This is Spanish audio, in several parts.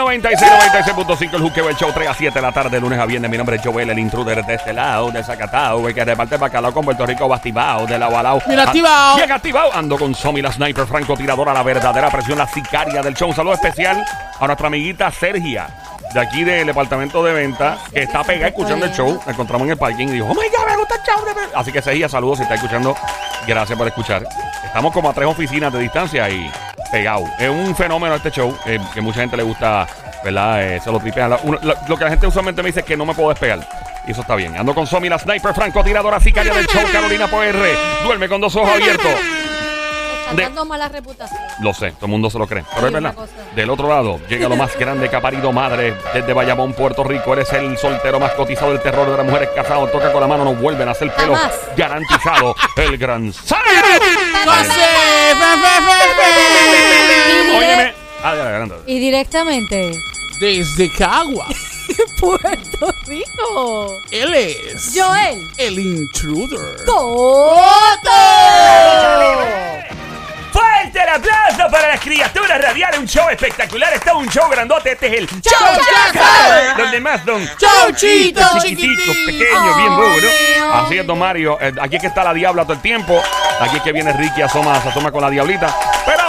96, 96.5 el Juqueo, el show 3 a 7 de la tarde, lunes a viernes. Mi nombre es Joel, el intruder de este lado, de Zacatau, el que reparte bacalao con Puerto Rico, bastivao, de la Balao. Bien activado. Bien activado. Ando con Somi, la sniper francotiradora, la verdadera presión, la sicaria del show. Un saludo especial a nuestra amiguita Sergia, de aquí del departamento de venta, que está pegada escuchando el show. La encontramos en el parking y dijo, oh my God, me gusta el show. de ver-". Así que Sergia, saludos si está escuchando. Gracias por escuchar. Estamos como a tres oficinas de distancia y pegado. Es un fenómeno este show eh, que mucha gente le gusta, ¿verdad? Eh, se lo tripea. La- uno- lo, lo que la gente usualmente me dice es que no me puedo despegar. Y eso está bien. Ando con Somi, la sniper francotiradora sicaria del show, Carolina PR. Duerme con dos ojos abiertos. De- mala reputación. Lo sé, todo el mundo se lo cree. Pero Sí, es verdad. Del otro lado, llega lo más grande que ha parido madre desde Bayamón, Puerto Rico. Eres el soltero más cotizado del terror de las mujeres casadas. Toca con la mano, no vuelven a hacer pelo. Jamás. Garantizado. El gran. Óyeme. Ah. Y directamente, Desde Caguas, Puerto Rico. él es Joel. el intruder. ¡Coto! Fuerte el aplauso para las criaturas radiales. Un show espectacular. Está un show grandote. Este es el ¡Chau, Chaco! Donde más don Chauchito, chiquititos, chiquitín. pequeños, bien bobo, ¿no? Así es, don Mario. Eh, aquí es que está la diabla todo el tiempo. Aquí es que viene Ricky, asoma, se asoma con la diablita.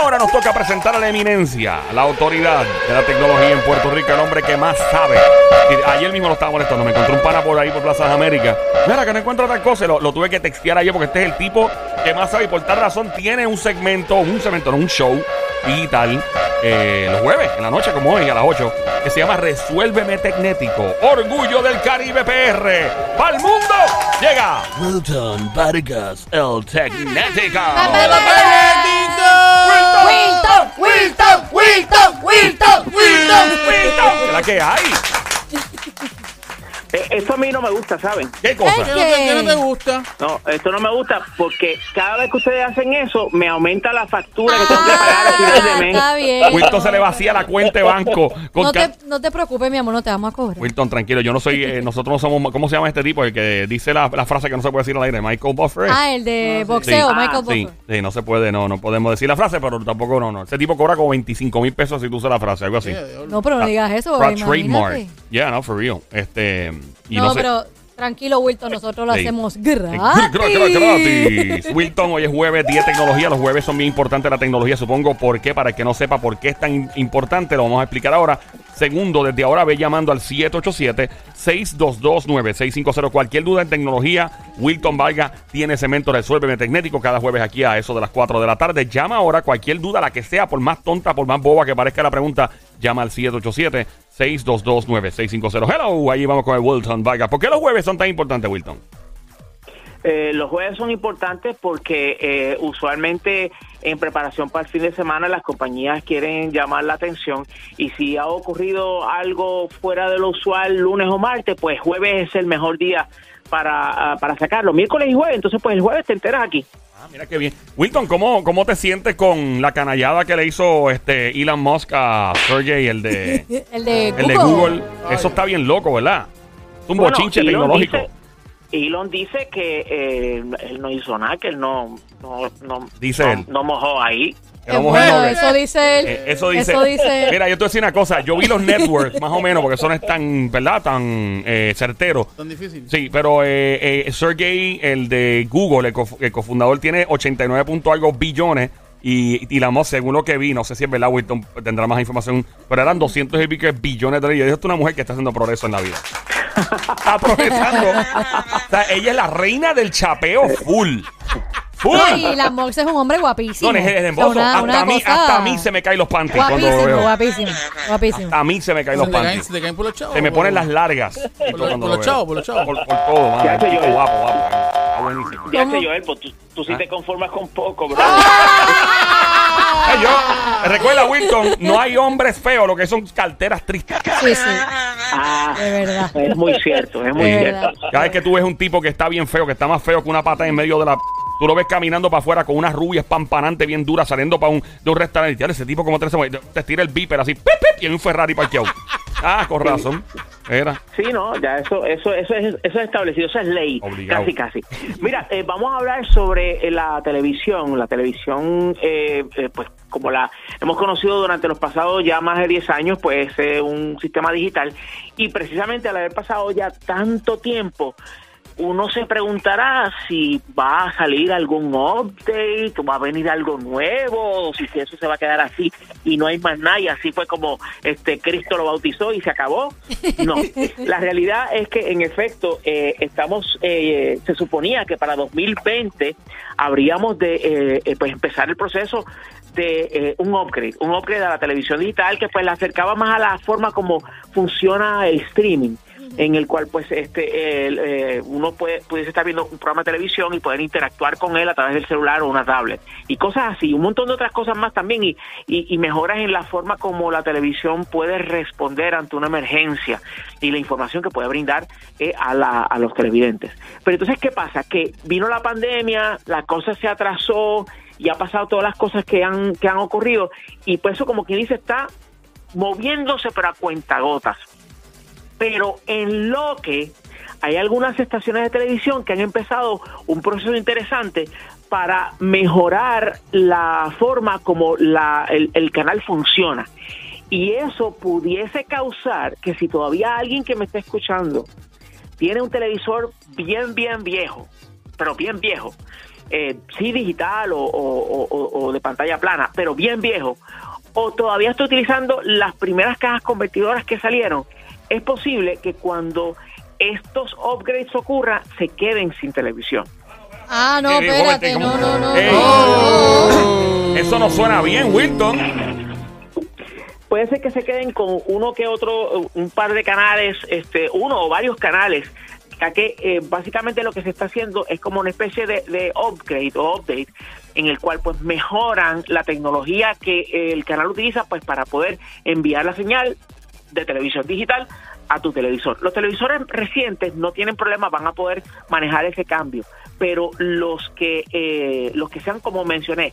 Ahora nos toca presentar a la eminencia, la autoridad de la tecnología en Puerto Rico, el hombre que más sabe. Ayer mismo lo estaba molestando. Me encontré un pana por ahí por Plaza de América. Mira, que no encuentro otra cosa. Lo, lo tuve que textear ayer porque este es el tipo que más sabe y por tal razón tiene un segmento, un segmento, no, un show digital eh, los jueves, en la noche como hoy, a las 8, que se llama Resuélveme Tecnético. Orgullo del Caribe PR. ¡Para el mundo! Llega Wilton Vargas, el Tecnético. Wilton, Wilton, Wilton, Wilton, Wilton. Wilton, ¿qué la que hay? Eh, Esto a mí no me gusta, ¿saben? ¿Qué cosa? ¿Qué no te- qué no te gusta? No, esto no me gusta porque cada vez que ustedes hacen eso, me aumenta la factura que tengo que pagar al final de mes. Ah, Está bien. Wilton se le vacía la cuenta de banco. Con No te, no te preocupes, mi amor, no te vamos a cobrar. Wilton, tranquilo, yo no soy, eh, nosotros no somos, ¿cómo se llama este tipo? El que dice la, la frase que no se puede decir al aire, Michael Buffer. Ah, el de boxeo, Sí. Michael Sí, Buffer. sí, no se puede, no, no podemos decir la frase, pero tampoco no, no. Ese tipo cobra como 25 mil pesos si tú usas la frase, algo así. No, pero no digas eso, a imagínate. trademark. Yeah, no, for real. Este, y No, pero tranquilo, Wilton, nosotros lo Sí. hacemos gratis. gra- gra- gratis. Wilton, hoy es jueves, día de tecnología. Los jueves son bien importantes la tecnología, supongo. ¿Por qué? Para el que no sepa por qué es tan importante, lo vamos a explicar ahora. Segundo, desde ahora ve llamando al 787-622-9650. Cualquier duda en tecnología, Wilton Valga tiene cemento Resuélveme Tecnético cada jueves aquí a eso de las 4 de la tarde. Llama ahora, cualquier duda, la que sea, por más tonta, por más boba que parezca la pregunta, llama al 787-622-9650. Hello, ahí vamos con el Wilton Valga. ¿Por qué los jueves son tan importantes, Wilton? Eh, los jueves son importantes porque eh, usualmente en preparación para el fin de semana las compañías quieren llamar la atención y si ha ocurrido algo fuera de lo usual lunes o martes, pues jueves es el mejor día para, ah, para sacarlo. Miércoles y jueves, entonces pues el jueves te enteras aquí. Mira qué bien. Wilton, ¿cómo, ¿cómo te sientes con la canallada que le hizo este Elon Musk a Sergey, el de, El de el de Google? Eso está bien loco, ¿verdad? Es un Bueno, bochinche Elon tecnológico. dice- Elon dice que eh, él no hizo nada, que él no, no, no, Dice no- él. no mojó ahí. Bueno, eso dice él. Eh, eso dice. Eso dice él. Mira, yo te voy a decir una cosa. Yo vi los networks, más o menos, porque eso no es tan, ¿verdad? Tan eh, certero. Tan difícil. Sí, pero eh, eh, Sergey, el de Google, el, cof- el cofundador, tiene 89 punto algo billones. Y, y la Musk, según lo que vi, no sé si es verdad, Wilton tendrá más información, pero eran 200 y pico billones de dólares. Y esto es una mujer que está haciendo progreso en la vida. está progresando. o sea, ella es la reina del chapeo full. No, y la Mox es un hombre guapísimo. No, es, O sea, una- hasta, una a mí, cosa hasta a mí se me caen los panties cuando lo Guapísimo, veo. guapísimo, guapísimo. Hasta a mí se me caen Se los le caen, panties. se le caen por los chavos. Se me ponen las largas. Por los- cuando por lo los veo. chavos, por los chavos. Por, por todo, mano. Ya sé yo, guapo, guapo. eh. Está buenísimo. Ya Joel, pues tú, tú sí Ah. te conformas con poco, bro. Yo, recuerda, Wilton, no hay hombres feos, lo que son carteras tristes. Sí, sí, Ah, de verdad. es muy cierto, es muy De cierto. verdad. Cada vez que tú ves un tipo que está bien feo, que está más feo que una pata en medio de la. Tú lo ves caminando para afuera con unas rubias pampanantes bien duras saliendo para un, de un restaurante. Y, "Diablo, ese tipo como te, te tira el beeper así, pip, pip, y hay un Ferrari parqueado. Ah, con razón. Era. Sí, no, ya eso, eso, eso es, eso es establecido, eso es ley, Obligado. casi, casi. Mira, eh, vamos a hablar sobre eh, la televisión, la televisión, eh, eh, pues como la hemos conocido durante los pasados ya más de 10 años, pues es un sistema digital y precisamente al haber pasado ya tanto tiempo, uno se preguntará si va a salir algún update, o va a venir algo nuevo, o si eso se va a quedar así y no hay más nada y así fue como este Cristo lo bautizó y se acabó. No, la realidad es que en efecto eh, estamos, eh, se suponía que para 2020 habríamos de eh, eh, pues empezar el proceso de eh, un upgrade, un upgrade a la televisión digital que pues la acercaba más a la forma como funciona el streaming en el cual pues este eh, uno puede pudiese estar viendo un programa de televisión y poder interactuar con él a través del celular o una tablet y cosas así, un montón de otras cosas más también y, y, mejoras en la forma como la televisión puede responder ante una emergencia y la información que puede brindar eh, a, la, a los televidentes. Pero entonces, ¿qué pasa? Que vino la pandemia, la cosa se atrasó y ha pasado todas las cosas que han, que han ocurrido y por eso como quien dice está moviéndose pero a cuentagotas pero en lo que hay algunas estaciones de televisión que han empezado un proceso interesante para mejorar la forma como la, el, canal funciona. Y eso pudiese causar que si todavía alguien que me está escuchando tiene un televisor bien, bien viejo, pero bien viejo, eh, sí digital o- o de pantalla plana, pero bien viejo, o todavía está utilizando las primeras cajas convertidoras que salieron, es posible que cuando estos upgrades ocurran, se queden sin televisión. Ah, no, espérate, ¿cómo? no, no, no. Ey. Eso no suena bien, Wilton. Puede ser que se queden con uno que otro, un par de canales, este, uno o varios canales, ya que eh, básicamente lo que se está haciendo es como una especie de, de upgrade o update en el cual pues mejoran la tecnología que el canal utiliza pues para poder enviar la señal de televisión digital a tu televisor. Los televisores recientes no tienen problema, van a poder manejar ese cambio, pero los que eh, los que sean como mencioné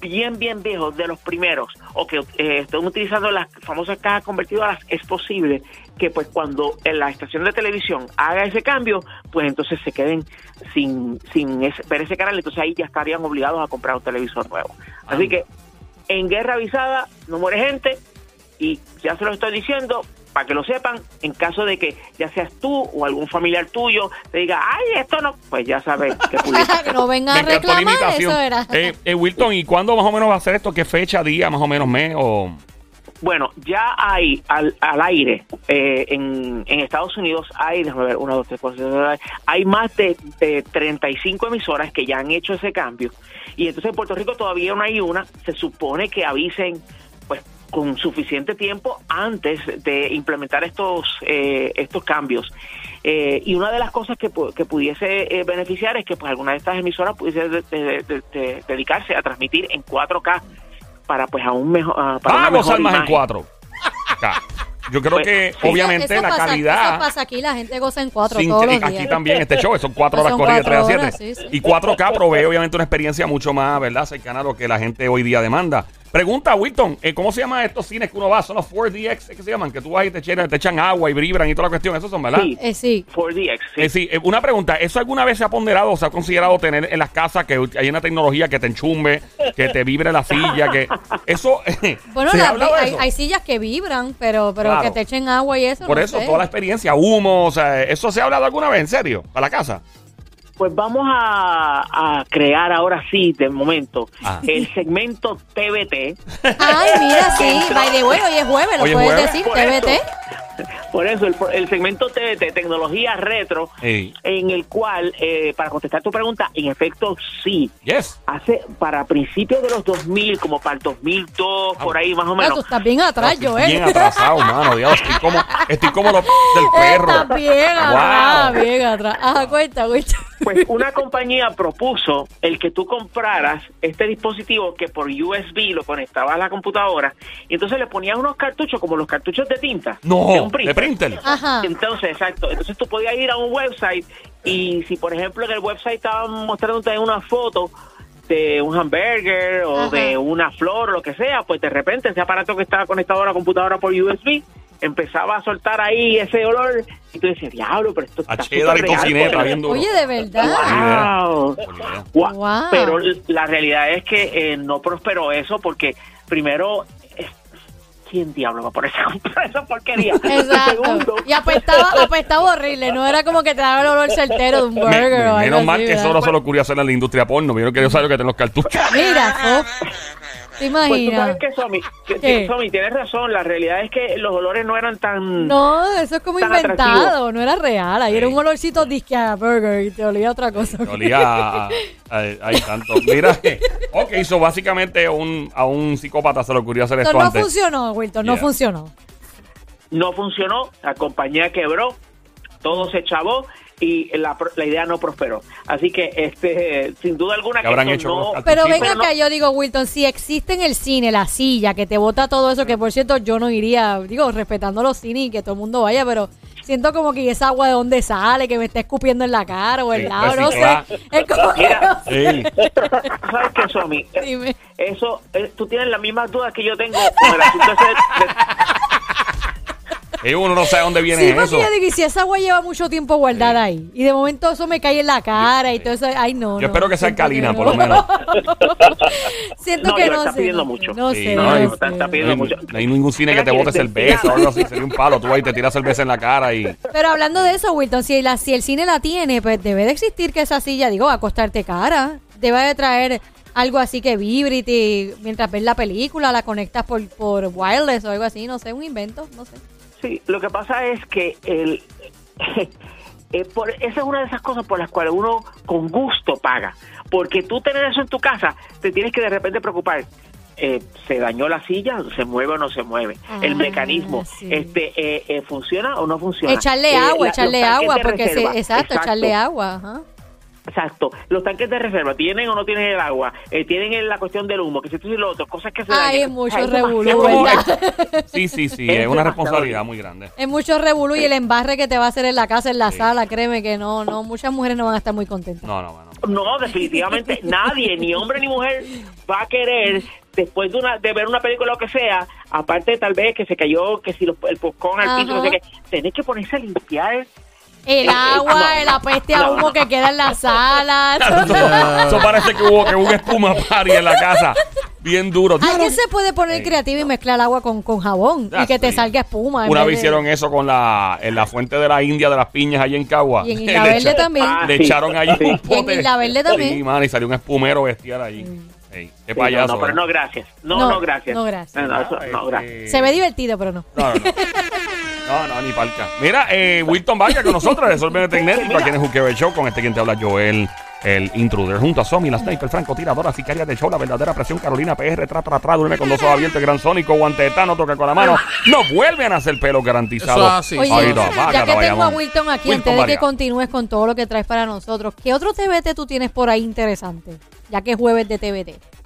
bien bien viejos de los primeros o que eh, estén utilizando las famosas cajas convertidoras es posible que pues cuando en la estación de televisión haga ese cambio pues entonces se queden sin sin ese- ver ese canal entonces ahí ya estarían obligados a comprar un televisor nuevo así que en guerra avisada no muere gente y ya se lo estoy diciendo para que lo sepan, en caso de que ya seas tú o algún familiar tuyo te diga, ay, esto no, pues ya sabes que que no venga Me a reclamar, eso era. Eh, eh, Wilton, ¿y cuándo más o menos va a ser esto? ¿Qué fecha, día, más o menos mes? O... Bueno, ya hay al, al aire eh, en, en Estados Unidos, hay, déjame ver, una, dos, tres, cuatro, cinco, seis, hay más de, de 35 emisoras que ya han hecho ese cambio. Y entonces en Puerto Rico todavía no hay una. Se supone que avisen con suficiente tiempo antes de implementar estos, eh, estos cambios. Eh, y una de las cosas que, que pudiese eh, beneficiar es que pues alguna de estas emisoras pudiese de- de- de- de- dedicarse a transmitir en 4K para pues aún mejor para una Vamos mejor al más en imagen. cuatro. Acá. Yo creo Pues, que, sí. obviamente, Eso- la pasa- calidad. Eso pasa aquí, la gente goza en cuatro sin- todos los y aquí días. también este show son cuatro horas Son corridas, cuatro 3 a horas, 7. sí, sí. Y 4K provee obviamente una experiencia mucho más, ¿verdad? Cercana a lo que la gente hoy día demanda. Pregunta, Wilton, eh, ¿cómo se llaman estos cines que uno va? Son los 4DX, ¿qué se llaman? Que tú vas y te echan, te echan agua y vibran y toda la cuestión. Esos son, ¿verdad? Sí. Eh, sí. 4DX, sí. Eh, sí, eh, una pregunta, ¿eso alguna vez se ha ponderado o se ha considerado tener en las casas que hay una tecnología que te enchumbe, que te vibre la silla, que eso... Bueno, ¿se ha la- hablado de hay, eso? hay sillas que vibran, pero, pero Claro. que te echen agua y eso. Por no eso, sé. toda la experiencia, humo, o sea, ¿eso se ha hablado alguna vez, en serio? ¿Para la casa? Pues vamos a, a crear ahora sí, de momento, Ah. el segmento TBT. Ay, mira, sí. By the way, hoy es jueves, lo puedes jueves. decir, Por TBT. eso. Por eso, el, el segmento TBT, tecnología retro, en el cual, eh, para contestar tu pregunta, en efecto, sí. Yes. Hace para principios de los 2000, como para el 2002, por ahí más o Ah, tú menos. estás bien atrás, Estoy Joel. Bien atrasado, mano. Dios, estoy como, estoy como los del perro. Estás bien atrás, Wow. bien atrás. Ajá, cuenta, cuenta. Pues una compañía propuso el que tú compraras este dispositivo que por USB lo conectabas a la computadora y entonces le ponías unos cartuchos como los cartuchos de tinta. de No, un Ajá. Entonces, exacto. Entonces tú podías ir a un website y si, por ejemplo, en el website estaban mostrándote una foto de un hamburger o Ajá. de una flor o lo que sea, pues de repente ese aparato que estaba conectado a la computadora por USB empezaba a soltar ahí ese olor y tú decías, diablo, pero esto está súper real. Oye, de verdad. Wow. Wow. Pero la realidad es que eh, no prosperó eso porque primero, ¿quién diablo va a ponerse a comprar esa porquería? Exacto. Segundo, Y apestaba, apestaba horrible. No era como que te daba el olor certero de un burger me- o algo menos así, mal que ¿verdad? eso no se lo ocurrió hacer en la industria porno. Yo no quería saber lo que tienen los cartuchos. Mira, Fof, ¿te pues tú sabes imaginas? que Somi, que- ¿Qué? que Somi, tienes razón, la realidad es que los olores no eran tan... No, eso es como inventado, atractivo. no era real. Ahí era un olorcito disque a burger y te olía a otra cosa. Me olía a, a- a- hay tanto. Mira, ok, hizo básicamente un, a un psicópata se le ocurrió hacer Esto no antes. funcionó, Wilton, no Yeah. funcionó. no funcionó, la compañía quebró, todo se chavó y la, pro- la idea no prosperó. Así que, este, sin duda alguna, ¿Qué que habrán hecho no-? Pero ven acá, no- yo digo, Wilton, si existe en el cine la silla que te bota todo eso, que por cierto yo no iría, digo, respetando los cines y que todo el mundo vaya, pero siento como que esa agua de dónde sale, que me está escupiendo en la cara o el Sí, lado, no sé. Es como que Mira. no sé. Sí. ¿Sabes qué, Somi? Dime. Eso, eh, tú tienes las mismas dudas que yo tengo con el asunto ese de- Y uno no sabe dónde viene Sí, porque eso. yo digo, y si esa agua lleva mucho tiempo guardada ahí, y de momento eso me cae en la cara y todo eso, ay no. Yo no, espero que sea siento alcalina, no. por lo menos. siento No, que yo no está sé, pidiendo no sé, mucho. No Sí, sé, no, está- pidiendo hay, mucho. no hay ningún cine que te bote que cerveza o algo así. Sería un palo. Tú ahí te tiras cerveza en la cara y. Pero hablando de eso, Wilton, si, la, si el cine la tiene, pues debe de existir que esa silla, digo, va a costarte cara. Debe de traer algo así que vibre y te- mientras ves la película, la conectas por, por wireless o algo así, no sé, un invento, no sé. Sí, lo que pasa es que el, eh, por, esa es una de esas cosas por las cuales uno con gusto paga. Porque tú tener eso en tu casa, te tienes que de repente preocupar. Eh, ¿Se dañó la silla? ¿Se mueve o no se mueve? Ah, el mecanismo, sí. este eh, eh, ¿funciona o no funciona? Echarle Eh, agua, la- echarle agua, porque se- exacto, echarle agua, ajá. Exacto. Los tanques de reserva, ¿tienen o no tienen el agua? Eh, ¿Tienen el- la cuestión del humo? Que si esto y lo otro, cosas que se Ay, dañan. es mucho. Sí, sí, sí. Es Es una responsabilidad muy grande. Es mucho revolú y el embarre que te va a hacer en la casa, en la Sí. sala, créeme que no, no, muchas mujeres no van a estar muy contentas. No, no, no. No, definitivamente nadie, ni hombre ni mujer, va a querer después de una de ver una película o lo que sea, aparte tal vez que se cayó, que si los- el popcorn al piso, no sé qué, tenés que ponerse a limpiar. El agua, no, el apeste a no, humo no. que queda en la sala. Eso, eso parece que hubo, que hubo un espuma party en la casa. Bien duro. Alguien se puede poner creativo y mezclar agua con, con jabón y que te salga espuma. en Una vez vez de- hicieron eso con la, en la fuente de la India de las piñas allí en Cagua. Y en Le Isla Verde echa- también. Le sí, echaron allí sí. un Y en pote. Isla Verde también. Sí, man, y salió un espumero bestial allí. Ey, qué Sí, payaso. no, no, pero ¿eh? no, gracias. No, No, no, gracias. no, gracias. No, no, eso- no, Este, gracias. Se ve divertido, pero no. No, no, no. No, no, ni palca. Mira, eh, Wilton Vargas con nosotros de Sorbe Tecnético, aquí en el Juqueo Show, con este quien te habla, Joel, el intruder, junto a Somi, la sniper, francotiradora, sicaria de show, la verdadera presión, Carolina PR, tra, tra, tra, duerme con dos ojos abiertos, gran sónico, guante de tano, toca con la mano, no vuelven a hacer pelo garantizado. Eso es así. Oye, Ahí está, ya que tengo a. Wilton aquí, Wilton antes de que continúes con todo lo que traes para nosotros, ¿qué otro TBT tú tienes por ahí interesante? Ya que es jueves de TBT.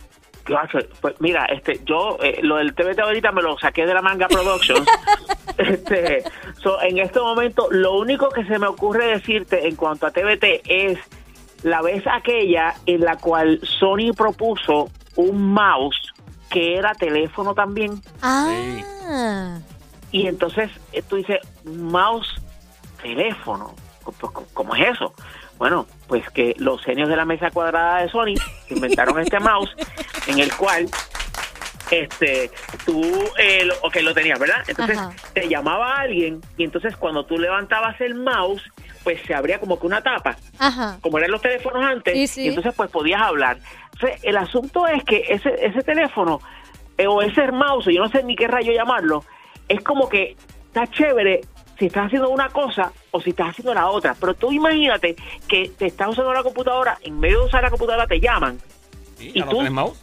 Pues mira, este, yo eh, lo del TVT ahorita me lo saqué de la manga Productions. este, so, en este momento, lo único que se me ocurre decirte en cuanto a TVT es la vez aquella en la cual Sony propuso un mouse que era teléfono también. Ah, Y entonces eh, tú dices, mouse, teléfono. ¿Cómo- cómo- ¿Cómo es eso? Bueno, pues que los genios de la mesa cuadrada de Sony inventaron este mouse en el cual este tú eh, lo, ok, lo tenías, ¿verdad? Entonces Ajá. te llamaba alguien y entonces cuando tú levantabas el mouse, pues se abría como que una tapa ajá. como eran los teléfonos antes, sí. y entonces pues podías hablar. Entonces, el asunto es que ese, ese teléfono, eh, o ese mouse, yo no sé ni qué rayo llamarlo, es como que está chévere si estás haciendo una cosa o si estás haciendo la otra. Pero tú imagínate que te estás usando la computadora, en medio de usar la computadora te llaman. Sí, ¿Y ¿ya no tú? tenés mouse?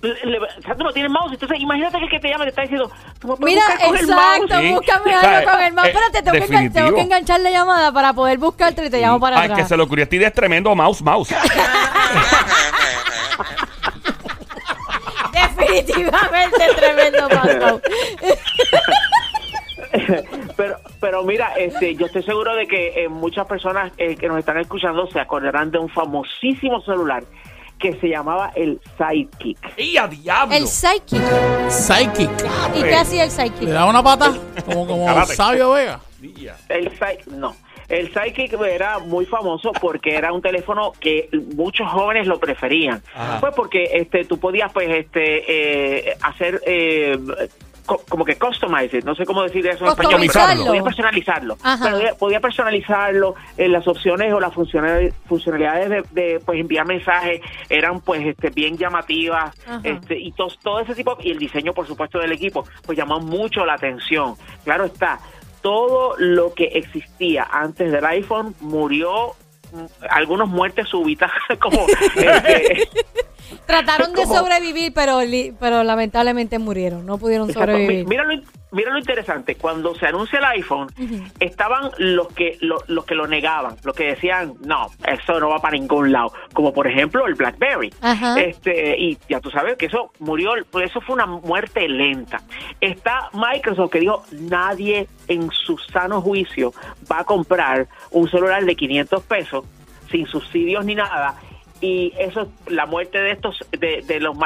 Le- le- o sea, tú no tienes mouse, entonces imagínate que el que te llama te está diciendo, tú me Mira, buscar con el exacto, mouse. Sí. búscame algo con el mouse. eh, Espérate, tengo que, tengo que enganchar la llamada para poder buscarte y te llamo para Al que se le ocurrió a ti es tremendo mouse, mouse. Definitivamente tremendo paso. pero pero mira este yo estoy seguro de que eh, muchas personas eh, que nos están escuchando se acordarán de un famosísimo celular que se llamaba el Sidekick. ¡Y a diablo! El Psychic. Psychic. ¿Y qué hacía el Le Psychic? da una pata como, como. Sabio Vega. El Psy- no. El Sidekick era muy famoso porque era un teléfono que muchos jóvenes lo preferían. Ajá. Pues porque este tú podías pues este eh, hacer eh, co- como que customize it, no sé cómo decir eso en español, pero podías personalizarlo. Ajá. Podía, podía personalizarlo, eh, las opciones o las funcionalidades, de, de, pues enviar mensajes eran pues este bien llamativas, Ajá. este y todo, todo ese tipo y el diseño por supuesto del equipo pues llamó mucho la atención. Claro está, todo lo que existía antes del iPhone murió mm, algunos muertes súbitas como este, Trataron de sobrevivir, pero, pero lamentablemente murieron. No pudieron Exacto. sobrevivir. Mi- Mira lo, mira lo interesante, cuando se anuncia el iPhone, estaban los que lo- los que lo negaban, los que decían, no, eso no va para ningún lado, como por ejemplo el BlackBerry. Este, y ya tú sabes que eso murió, pues eso fue una muerte lenta. Está Microsoft que dijo, nadie en su sano juicio va a comprar un celular de 500 pesos sin subsidios ni nada. Y eso, la muerte de estos, de, de los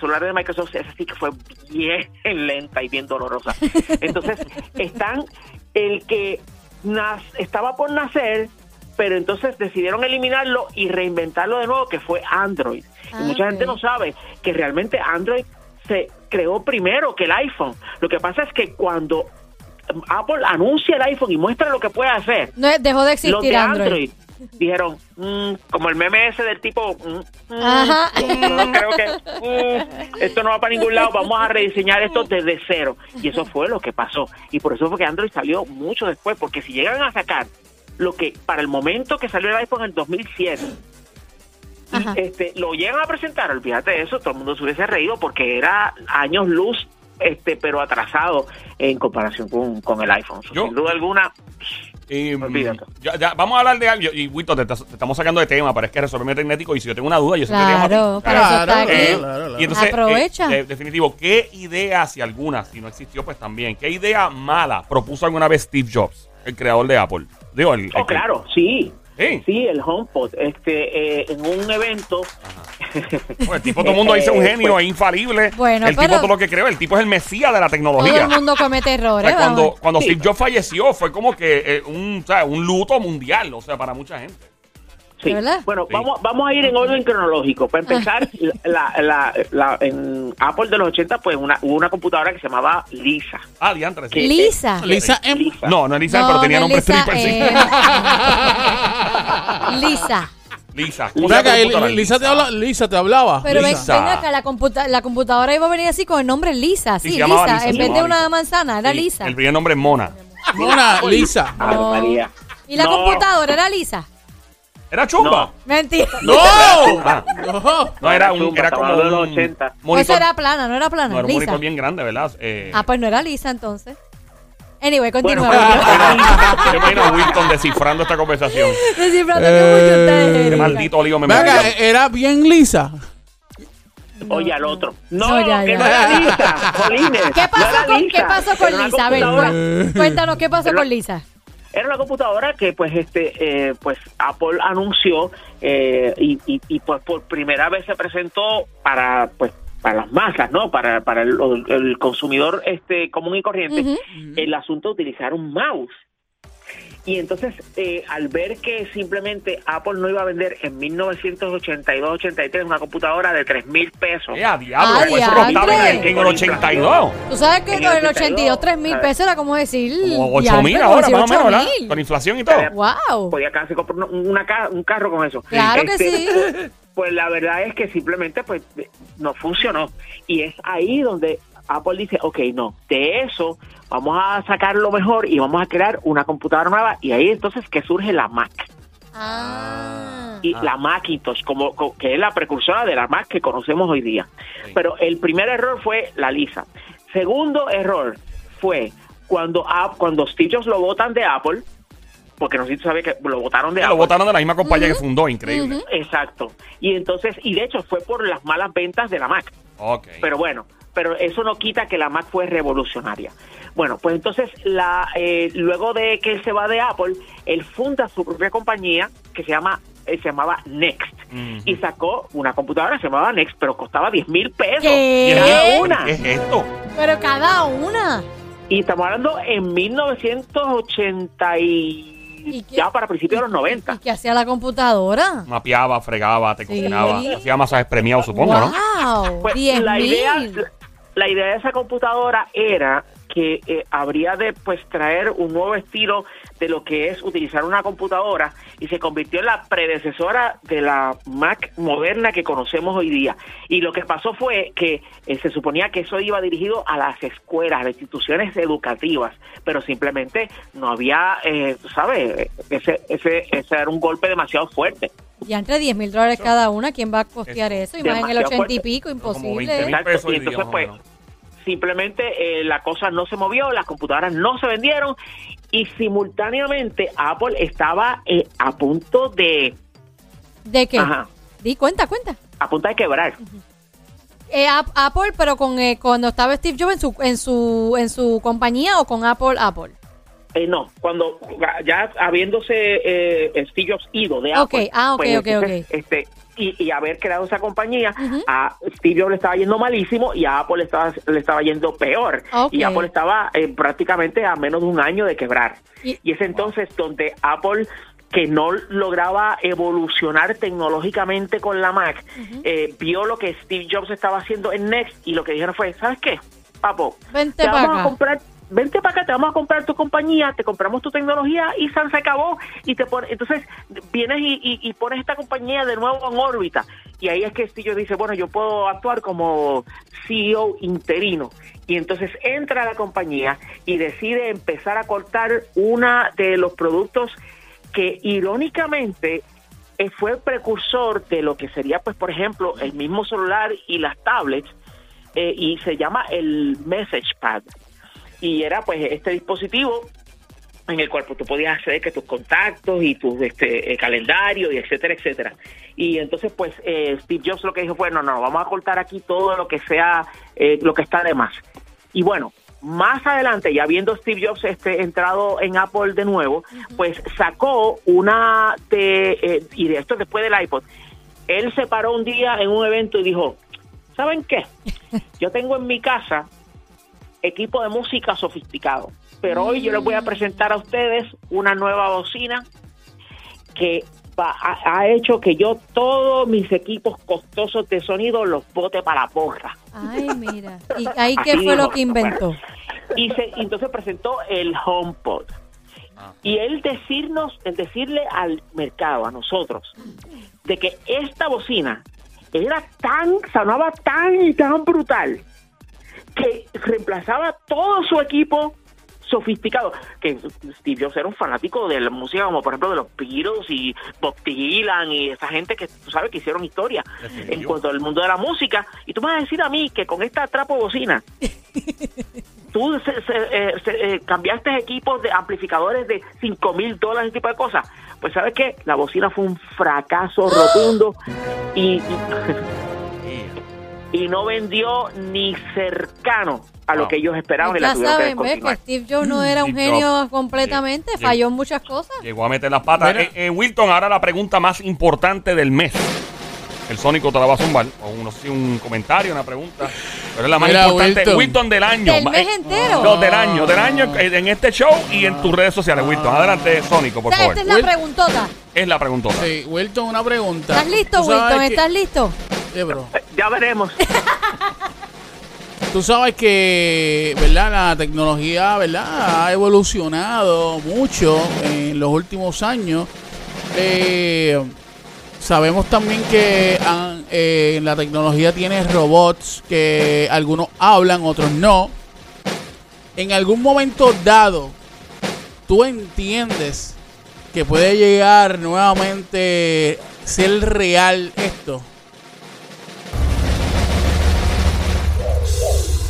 celulares de Microsoft, esa sí que fue bien lenta y bien dolorosa. Entonces, están el que nas- estaba por nacer, pero entonces decidieron eliminarlo y reinventarlo de nuevo, que fue Android. Ah, y mucha ok. gente no sabe que realmente Android se creó primero que el iPhone. Lo que pasa es que cuando Apple anuncia el iPhone y muestra lo que puede hacer, No, dejó de los existir de Android. Android dijeron, mm, como el meme ese del tipo, mm, mm, Ajá. no creo que mm, esto no va para ningún lado, vamos a rediseñar esto desde cero. Y eso fue lo que pasó. Y por eso fue que Android salió mucho después, porque si llegan a sacar lo que para el momento que salió el iPhone en 2007, y, este, lo llegan a presentar, olvídate de eso, todo el mundo se hubiese reído porque era años luz, este, pero atrasado en comparación con, con el iPhone. Yo- Sin duda alguna, Y, mm, Olvídate. ya- ya, vamos a hablar de algo. Y, Wito, te, te estamos sacando de tema, pero es que resolverme tecnético. Y si yo tengo una duda, yo siempre te llamo. Claro, para eso está aquí. Eh, claro, claro. Y entonces, Aprovecha. eh, eh, definitivo, ¿qué idea, si alguna, si no existió, pues también, qué idea mala propuso alguna vez Steve Jobs, el creador de Apple? Digo, el, el Oh, claro, sí. Sí. Sí, el HomePod. Este, eh, en un evento. Pues el tipo, todo el mundo dice un Eh, genio, pues, es infalible. Bueno, el tipo, todo lo que creó, el tipo es el mesías de la Todo tecnología. el mundo comete O errores. sea, cuando, cuando Sí. Steve Jobs falleció, fue como que eh, un, o sea, un luto mundial, o sea, para mucha gente. Sí. ¿Verdad? Bueno, Sí. vamos, vamos a ir en orden cronológico. Para empezar, la, la, la- en Apple de los 80, pues una, hubo una computadora que se llamaba Lisa. Ah, diantre. sí. ¿Qué? Lisa. Lisa M. Lisa. No, no es Lisa, No, pero tenía no nombre es Lisa, stripper, sí. eh, Lisa. Lisa. ¿cómo Ven se llama acá, tu computadora? Lisa te, habla, Lisa te hablaba. Pero ven, Lisa. ven acá, la, computa- la computadora iba a venir así con el nombre Lisa. Sí, Lisa. Lisa, En vez de una Lisa. manzana, era Sí, Lisa. El primer nombre es Mona. Mona, Lisa. Ah, No. María. ¿Y la No. computadora era Lisa? ¿Era chumba? Mentira. ¡No! No. no, era, un, era como hablando de un los 80. O eso era plana, no era plana. no, era un Lisa. monitor bien grande, ¿verdad? Eh, Ah, pues no era Lisa entonces. Anyway, continúa. Bueno, Yo imagino a Wilton descifrando esta conversación. Descifrando que mucho ustedes, Qué maldito olivo me Ven acá, metió. eh, era bien lisa. Oye, al otro. No, No, ya, que ya. no era Lisa. Jolines, ¿Qué no pasó, era con, Lisa. ¿Qué pasó con Lisa? A ver, cu- cuéntanos, ¿qué pasó con Lisa? Era una computadora que pues este eh, pues Apple anunció eh, y, y, y, pues por primera vez se presentó para pues para las masas, ¿no? Para, para el, el consumidor este común y corriente, el asunto de utilizar un mouse. Y entonces, eh, al ver que simplemente Apple no iba a vender en 1982-83 una computadora de 3 mil pesos, Eh, a diablo, Ah, pues eso no estaba en el, en el 82. Tú sabes que En con el el 82, 3 mil 82, pesos era como decir. Como 8 diantre, mil ahora, más o menos, ¿verdad? 8.000. Con inflación y todo. Wow. podía casi comprar una, una un carro con eso. Claro que Este, sí. Pues la verdad es que simplemente pues no funcionó. Y es ahí donde Apple dice, ok, no, de eso vamos a sacar lo mejor y vamos a crear una computadora nueva. Y ahí entonces que surge la Mac. Ah. Y Ah. la Macintosh, como, co- que es la precursora de la Mac que conocemos hoy día. Sí. Pero el primer error fue la Lisa. Segundo error fue cuando, App- cuando Steve Jobs lo votan de Apple, porque no sé si tú sabes que lo votaron de Lo Apple. votaron de la misma compañía que fundó, increíble. Exacto. Y entonces, y de hecho fue por las malas ventas de la Mac. Ok. Pero bueno, pero eso no quita que la Mac fue revolucionaria. Bueno, pues entonces, la, eh, luego de que él se va de Apple, él funda su propia compañía que se llama, eh, se llamaba Next. Y sacó una computadora que se llamaba Next, pero costaba 10 mil pesos ¿Qué? cada una. ¿Qué es esto? Pero cada una. Y estamos hablando en 1980 y ¿Y qué? ya para principios de los ¿Y 90. qué hacía la computadora? Mapeaba, fregaba, te Sí. cocinaba. Hacía masajes premiados, supongo, ¿no? ¡Wow! Pues, 10 la idea mil. La idea de esa computadora era que eh, habría de pues traer un nuevo estilo de lo que es utilizar una computadora y se convirtió en la predecesora de la Mac moderna que conocemos hoy día. Y lo que pasó fue que eh, se suponía que eso iba dirigido a las escuelas, a las instituciones educativas, pero simplemente no había, eh, ¿sabes? Ese, ese, ese era un golpe demasiado fuerte. Y entre 10 mil dólares cada una, ¿quién va a costear eso? Y más en el Demasiado 80 y pico, Como 20 imposible. Exacto, pesos y hoy día, entonces, más o pues, menos. Simplemente eh, la cosa no se movió, las computadoras no se vendieron y simultáneamente Apple estaba eh, a punto de ¿De qué? Ajá. Di, cuenta, cuenta. a punto de quebrar. Eh, Ap- Apple, pero con eh, cuando estaba Steve Jobs en su, en su en su compañía o con Apple, Apple. Eh, no, cuando ya habiéndose eh, Steve Jobs ido de Ok, Apple, ah, ok, pues, ok, entonces, ok. este y, y haber creado esa compañía, a Steve Jobs le estaba yendo malísimo y a Apple le estaba, le estaba yendo peor. Y Apple estaba eh, prácticamente a menos de un año de quebrar. Y- Y es entonces donde Apple que no lograba evolucionar tecnológicamente con la Mac, eh, vio lo que Steve Jobs estaba haciendo en Next y lo que dijeron fue, ¿sabes qué? Papo, Vente te vamos a comprar, vente para acá, te vamos a comprar tu compañía, te compramos tu tecnología y San se acabó. Y te pone, entonces vienes y, y- y pones esta compañía de nuevo en órbita. Y ahí es que Steve dice, bueno, yo puedo actuar como CEO interino y entonces entra a la compañía y decide empezar a cortar una de los productos que irónicamente eh, fue precursor de lo que sería, pues, por ejemplo, el mismo celular y las tablets, eh, y se llama el Message Pad. Y era, pues, este dispositivo en el cual pues, tú podías acceder que tus contactos y tu este, eh, calendario y etcétera, etcétera. Y entonces, pues, eh, Steve Jobs lo que dijo fue, no, no, vamos a cortar aquí todo lo que sea, eh, lo que está de más. Y bueno, más adelante, ya viendo Steve Jobs este, entrado en Apple de nuevo, pues sacó una de, eh, y de esto después del iPod, él se paró un día en un evento y dijo, ¿saben qué? Yo tengo en mi casa equipo de música sofisticado, pero hoy yo les voy a presentar a ustedes una nueva bocina que va- ha, ha hecho que yo todos mis equipos costosos de sonido los bote para la porra. Ay, mira. ¿Y ahí qué fue lo que inventó? Y se, y entonces presentó el HomePod. Y él decirnos, el decirle al mercado, a nosotros, de que esta bocina era tan, sonaba tan y tan brutal que reemplazaba todo su equipo sofisticado, que Steve Jobs era un fanático de la música como por ejemplo de los Beatles y Bob Dylan y esa gente que tú sabes que hicieron historia en cuanto al mundo de la música. Y tú me vas a decir a mí que con esta trapo bocina tú se- se- eh, se- eh, cambiaste equipos de amplificadores de 5 mil dólares, ese tipo de cosas. Pues sabes qué, la bocina fue un fracaso rotundo y, y, y no vendió ni cercano a lo Wow. que ellos esperaban y la Ya que saben, ¿ves? Que. Steve Jobs no era un Steve genio completamente, Sí. falló en muchas cosas. Llegó a meter las patas. Eh, eh, Wilton, ahora la pregunta más importante del mes. El Sónico te la va a zumbar. O no sé si un comentario, una pregunta. Pero es la más Mira, importante. Wilton. Wilton del año. Del mes entero. No, del año. Del año eh, en este show y en tus redes sociales, Wilton. Adelante, Sónico, por O sea, favor. esta es la preguntota. Es la preguntota. Sí, Wilton, una pregunta. ¿Estás listo, Wilton? que- ¿Estás listo? Eh, bro. Ya veremos. Tú sabes que, ¿verdad? La tecnología, ¿verdad? Ha evolucionado mucho en los últimos años. Eh, sabemos también que eh, la tecnología tiene robots que algunos hablan, otros no. En algún momento dado, tú entiendes que puede llegar nuevamente ser real esto.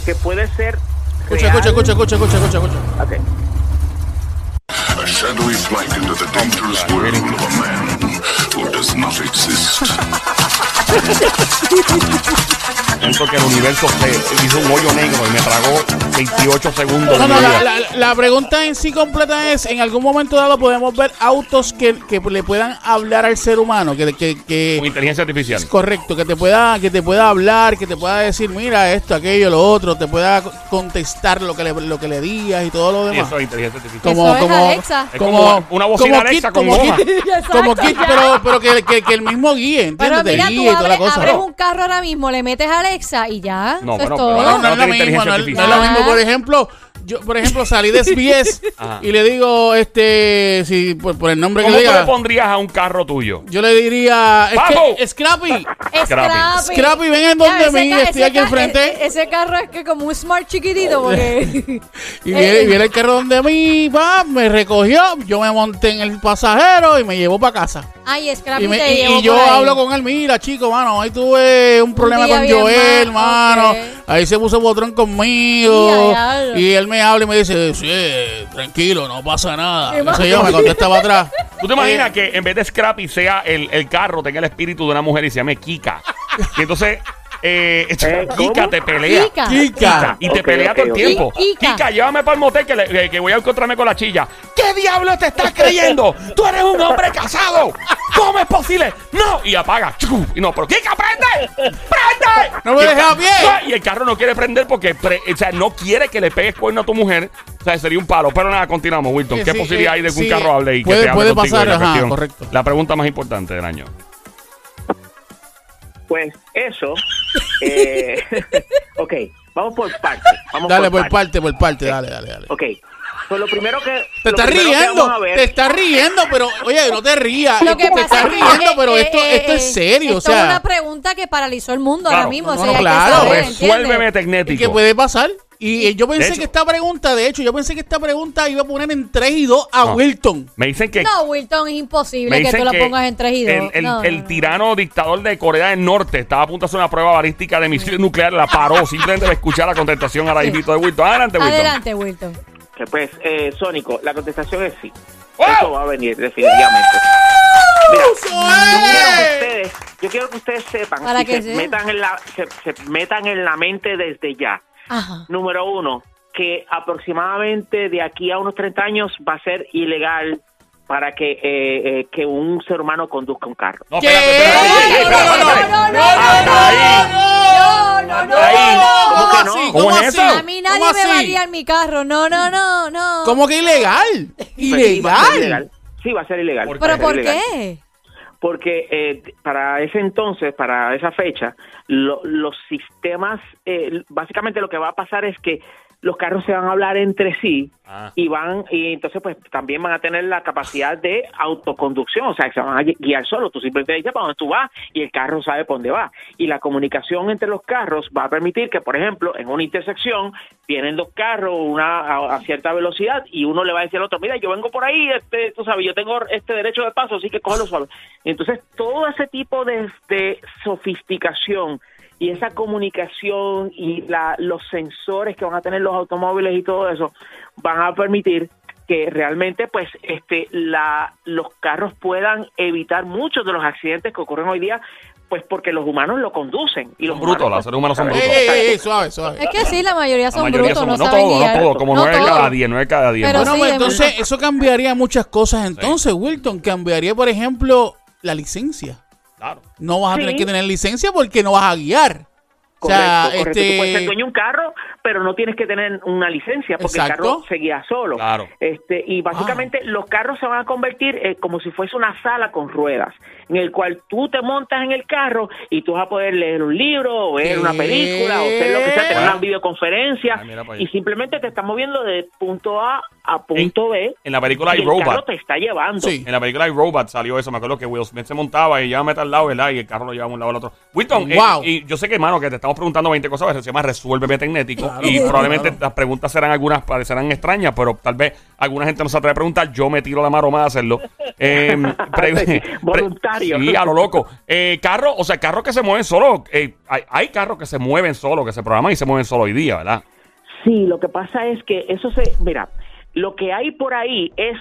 Que puede ser. Escucha, escucha, escucha, escucha, escucha, escucha, escucha. Ok. A shadowy flight into the dangerous world of a man who does not exist. Siento que el universo se hizo un hoyo negro y me tragó 28 segundos No, no, la, vida. la- la pregunta en sí completa es, ¿en algún momento dado podemos ver autos que, que le puedan hablar al ser humano? Que, que, que- Con inteligencia artificial. es correcto, que te pueda que te pueda hablar, que te pueda decir, mira, esto, aquello, lo otro, te pueda co- contestar lo que le, lo que le digas y todo lo Sí, demás. eso es inteligencia artificial. Eso es Alexa. Es como una bocina como Alexa kit, con como goma. kit, Exacto, como kit, pero, pero que, que, que el mismo guíe, ¿entiendes? Pero Te mira, tú toda la abres, cosa. abres un carro ahora mismo, le metes a Alexa y ya. No, eso bueno, es todo. pero No, no, No es lo mismo, no, es- no es lo mismo. Por ejemplo, yo, por ejemplo, salí de SBS Ajá. y le digo, este, si por, por el nombre que ¿Cómo le tú le diga, pondrías a un carro tuyo? yo le diría, es ¡Papo! que, Scrappy, Scrappy. Scrappy, ven en donde Ya, ese mí, ca- estoy ese aquí ca- enfrente. e- Ese carro es que como un smart chiquitito porque... y viene, y viene el carro donde mí, va, me recogió, yo me monté en el pasajero y me llevó para casa. Ay, Scrappy Y, me- te y- llevó y yo por ahí. hablo con él, mira, chico, mano, ahí tuve un problema día con bien Joel, mal, mano. ok. Ahí se puso botrón conmigo. Ya. Y él me habla y me dice, sí, tranquilo, no pasa nada. Qué sé yo, me contestaba atrás. ¿Tú te imaginas que en vez de Scrappy sea el, el carro, tenga el espíritu de una mujer y se llame Kika? Y entonces, eh, ¿cómo? Kika te pelea. Kika. Kika. Y te Ok, pelea todo el ok. tiempo. Kika. Kika, llévame para el motel que, le- que- que voy a encontrarme con la chilla. ¿Qué diablo te estás creyendo? Tú eres un hombre casado. ¿Cómo es posible? No. Y apaga. Chucu. Y no, pero Kika, prende. ¡Prende! No me Y el dejes a ca- pie. No, Y el carro no quiere prender porque pre- o sea, no quiere que le pegues cuerno a tu mujer. O sea, sería un palo. Pero nada, continuamos, Wilton. Sí, ¿Qué sí, posibilidad eh, hay de que un sí, carro hable y que puede- te hable puede contigo pasar, y la ajá, cuestión? correcto. La pregunta más importante del año. Pues eso. eh, ok, vamos por parte. Vamos Dale, por parte, por parte, dale, dale, dale. Ok. Pues lo primero que. Te estás riendo, ver- te estás riendo, pero oye, no te rías. Lo que te estás riendo, eh, pero eh, esto, eh, esto es eh, serio, o esto es sea, una pregunta que paralizó el mundo Claro. ahora mismo. No, o sea, claro. Resuélveme ¿entiendes? ¿y tecnético. qué puede pasar? Y eh, yo pensé hecho- que esta pregunta, de hecho, yo pensé que esta pregunta iba a poner en 3 y 2 a No. Wilton. Me dicen que No, Wilton, es imposible que tú que pongas en 3 y 2. El, el- el tirano dictador de Corea del Norte estaba a punto de hacer una prueba balística de misiles nucleares, la paró simplemente de escuchar la contestación ahora Sí. mismo de Wilton. Adelante, Wilton. Adelante, Wilton. Que pues, eh, Sónico, la contestación es sí. ¡Wow! Eso va a venir, definitivamente. Mira, yo quiero que ustedes, yo quiero que ustedes sepan y que se sea. metan, en la, se, se metan en la mente desde ya. Ajá. Número uno, que aproximadamente de aquí a unos 30 años va a ser ilegal para que, eh, eh, que un ser humano conduzca un carro. No, ¿Qué? espérate, espérate, No, no, no, no, no, Hasta ahí. No, no, no. Ahí. ¿Cómo que no? ¿Cómo ¿Cómo es eso? A mí nadie ¿Cómo me va a así? guiar mi carro. No, no, no, no. ¿Cómo que ilegal? Pues sí, va a ser ¿Ilegal? ilegal. Sí, va a ser ilegal. ¿Por Va a ¿Pero por ilegal. qué? Porque eh, para ese entonces, para esa fecha, lo- los sistemas, eh, básicamente lo que va a pasar es que los carros se van a hablar entre sí Ah. y van y entonces pues también van a tener la capacidad de autoconducción, o sea, que se van a gui- guiar solos, tú simplemente dices para dónde tú vas y el carro sabe por dónde va. Y la comunicación entre los carros va a permitir que, por ejemplo, en una intersección vienen dos carros una, a, a cierta velocidad y uno le va a decir al otro, mira, yo vengo por ahí, este, tú sabes, yo tengo este derecho de paso, así que cógelo suave. Entonces, todo ese tipo de, de sofisticación y esa comunicación y la, los sensores que van a tener los automóviles y todo eso van a permitir que realmente pues este la los carros puedan evitar muchos de los accidentes que ocurren hoy día pues porque los humanos lo conducen y los Son brutos, humanos, los seres humanos son brutos. ey, ey, ey, suave, suave. Es que sí, la mayoría La son mayoría brutos, no, no saben todos, no guiar. todos, como No 9 de todos. cada 10, 9 de cada 10. Pero ¿no? Bueno, sí, pues entonces eso cambiaría muchas cosas. Entonces, Wilton, cambiaría, por ejemplo, la licencia. Claro. No vas a Sí. tener que tener licencia porque no vas a guiar. O sea, correcto. Tú puedes ser este... dueño de un carro, pero no tienes que tener una licencia porque Exacto. el carro se guía solo. Claro. Este, y básicamente los carros se van a convertir eh, como si fuese una sala con ruedas, en el cual tú te montas en el carro y tú vas a poder leer un libro, o ver ¿Qué? una película, o hacer lo que sea, tener una videoconferencia, Ah, y simplemente te estás moviendo de punto A a punto B. En la película y hay el carro Robot. te está llevando. Sí. En la película hay Robot salió eso. Me acuerdo que Will Smith se montaba y llevaba al lado, ¿verdad? Y el carro lo llevaba de un lado al otro. Wilton, eh, Wow. y yo sé que, hermano, que te estamos preguntando 20 cosas, se llama Resuélveme Tecnético. Claro, y claro, probablemente claro. las preguntas serán algunas, parecerán extrañas, pero tal vez alguna gente no se atreve a preguntar. Yo me tiro la maroma de hacerlo. Eh, Sí, voluntario. Sí, a lo loco. Eh, carro, o sea, carros que se mueven solo. eh, hay, hay carros que se mueven solo, que se programan y se mueven solo hoy día, ¿verdad? Sí, lo que pasa es que eso se, mira, lo que hay por ahí es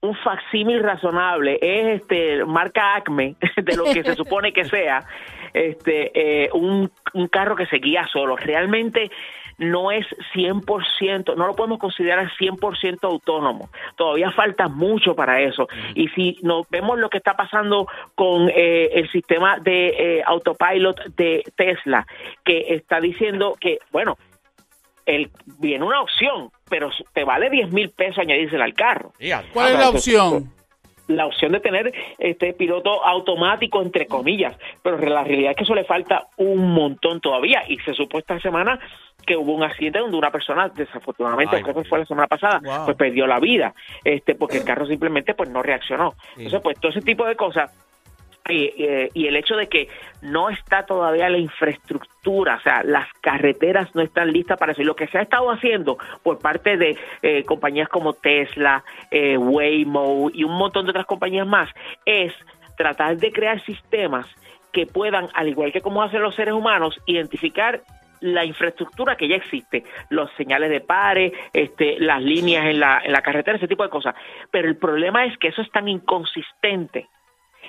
un facsímil razonable, es este marca Acme de lo que se supone que sea, este, eh, un, un carro que se guía solo. Realmente no es 100%, no lo podemos considerar 100% autónomo. Todavía falta mucho para eso. Y si nos vemos lo que está pasando con eh, el sistema de eh, autopilot de Tesla, que está diciendo que, bueno, el, viene una opción, pero te vale 10 mil pesos añadírsela al carro. ¿Cuál es la opción? La opción de tener este piloto automático entre comillas, pero la realidad es que eso le falta un montón todavía. Y se supo esta semana que hubo un accidente donde una persona desafortunadamente Ay, creo que fue la semana pasada Wow. pues perdió la vida este porque el carro simplemente pues no reaccionó. Entonces pues todo ese tipo de cosas y, eh, y el hecho de que no está todavía la infraestructura, o sea, las carreteras no están listas para eso. Y lo que se ha estado haciendo por parte de eh, compañías como Tesla, eh, Waymo y un montón de otras compañías más es tratar de crear sistemas que puedan, al igual que como hacen los seres humanos, identificar la infraestructura que ya existe, los señales de pare, este, las líneas en la, en la carretera, ese tipo de cosas. Pero el problema es que eso es tan inconsistente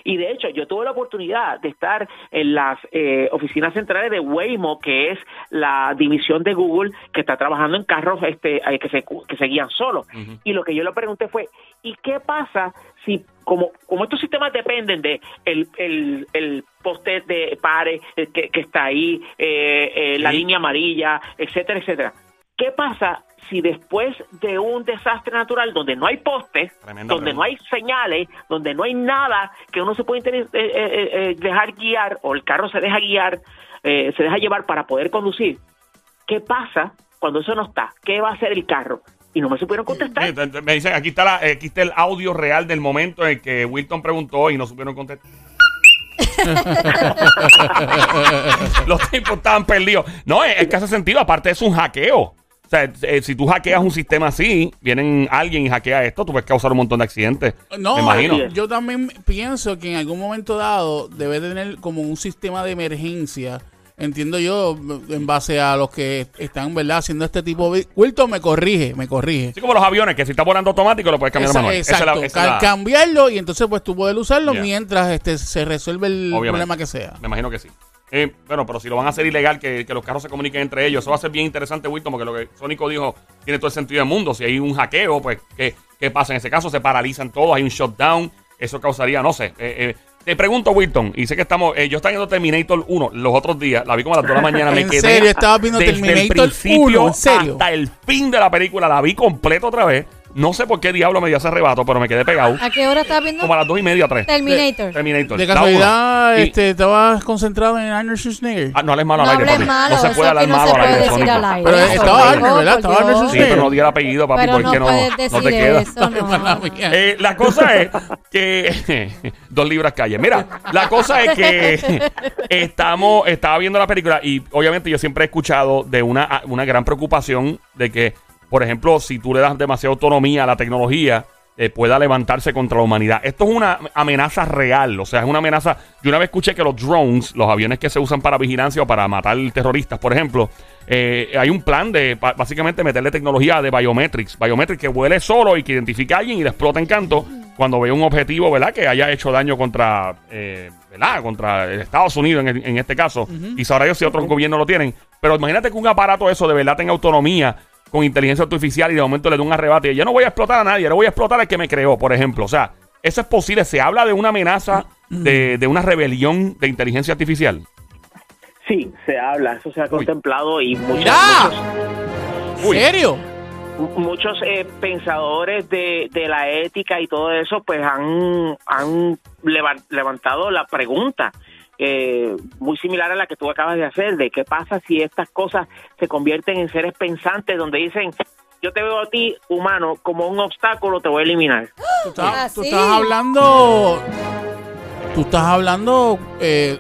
y de hecho, yo tuve la oportunidad de estar en las eh, oficinas centrales de Waymo, que es la división de Google que está trabajando en carros este, eh, que, se, que se guían solos. Y lo que yo le pregunté fue, ¿y qué pasa si, como, como estos sistemas dependen de el, el, el poste de pare eh, que, que está ahí, eh, eh, la Sí. línea amarilla, etcétera, etcétera? ¿Qué pasa si después de un desastre natural donde no hay postes, donde no hay señales, donde no hay nada que uno se puede eh, eh, eh, dejar guiar o el carro se deja guiar, eh, se deja llevar para poder conducir? ¿Qué pasa cuando eso no está? ¿Qué va a hacer el carro? Y no me supieron contestar. Te- Me dicen, aquí está, la, aquí está el audio real del momento en que Wilton preguntó y no supieron contestar. Los tiempos estaban perdidos. No, es, es que hace sentido. Aparte, es un hackeo. O sea, eh, si tú hackeas un sistema así, vienen alguien y hackea esto, tú puedes causar un montón de accidentes. No, me imagino. Es. yo también pienso que en algún momento dado debe tener como un sistema de emergencia. Entiendo yo, en base a los que están, ¿verdad?, haciendo este tipo de... Wilton me corrige, me corrige. Así como los aviones, que si está volando automático, lo puedes cambiar Esa- manual. Esa es la- exacto, esa es la- cambiarlo y entonces pues tú puedes usarlo mientras este se resuelve el Obviamente. problema que sea. Me imagino que sí. Eh, bueno, pero si lo van a hacer ilegal, que, que los carros se comuniquen entre ellos, eso va a ser bien interesante, Wilton, porque lo que Sónico dijo tiene todo el sentido del mundo. Si hay un hackeo, pues, ¿qué, qué pasa? En ese caso se paralizan todos, hay un shutdown, eso causaría, no sé. eh, eh, te pregunto, Wilton, y sé que estamos, eh, yo estaba viendo Terminator 1 los otros días, la vi como a las 2 de la mañana, me ¿En quedé. serio? ¿Estabas viendo desde el Terminator principio 1? ¿En serio? Hasta el fin de la película, la vi completo otra vez. No sé por qué diablo me dio ese arrebato, pero me quedé pegado. ¿A qué hora estás viendo? Como a las 2 y media, 3. Terminator. Terminator. De la casualidad, uno. Este, estabas concentrado en Arnold Schwarzenegger. Ah, no hables malo No al aire, papi. malo, no se puede hablar no malo al aire, decir al aire. Pero Eso, estaba Arnold, ¿verdad? Estaba Arnold Sí, Schwarzenegger. pero no di el apellido, papi, Pero porque no no, puedes no decir te queda. eso, mía. Eh, la cosa es que dos libras calle. Mira, la cosa es que estamos, estaba viendo la película y obviamente yo siempre he escuchado de una, una gran preocupación de que, por ejemplo, si tú le das demasiada autonomía a la tecnología, eh, pueda levantarse contra la humanidad. Esto es una amenaza real, o sea, es una amenaza. Yo una vez escuché que los drones, los aviones que se usan para vigilancia o para matar terroristas, por ejemplo, eh, hay un plan de básicamente meterle tecnología de biometrics, biometrics que vuele solo y que identifique a alguien y le explota en canto cuando ve un objetivo, ¿verdad? Que haya hecho daño contra, eh, ¿verdad? Contra Estados Unidos en, en este caso. Y sabrá yo si otros gobiernos lo tienen. Pero imagínate que un aparato eso de verdad tenga autonomía con inteligencia artificial y de momento le dé un arrebate. Y yo no voy a explotar a nadie, le voy a explotar al que me creó, por ejemplo. O sea, eso es posible. Se habla de una amenaza, de, de una rebelión de inteligencia artificial. Sí, se habla, eso se ha contemplado y muchos, ¡Mira! muchos, Uy. ¿Serio? muchos, eh, pensadores de, de la ética y todo eso pues han, han levan- levantado la pregunta eh, muy similar a la que tú acabas de hacer, de qué pasa si estas cosas se convierten en seres pensantes donde dicen, yo te veo a ti, humano, como un obstáculo, te voy a eliminar. Tú estás, Ah, tú sí. estás hablando. Tú estás hablando. eh,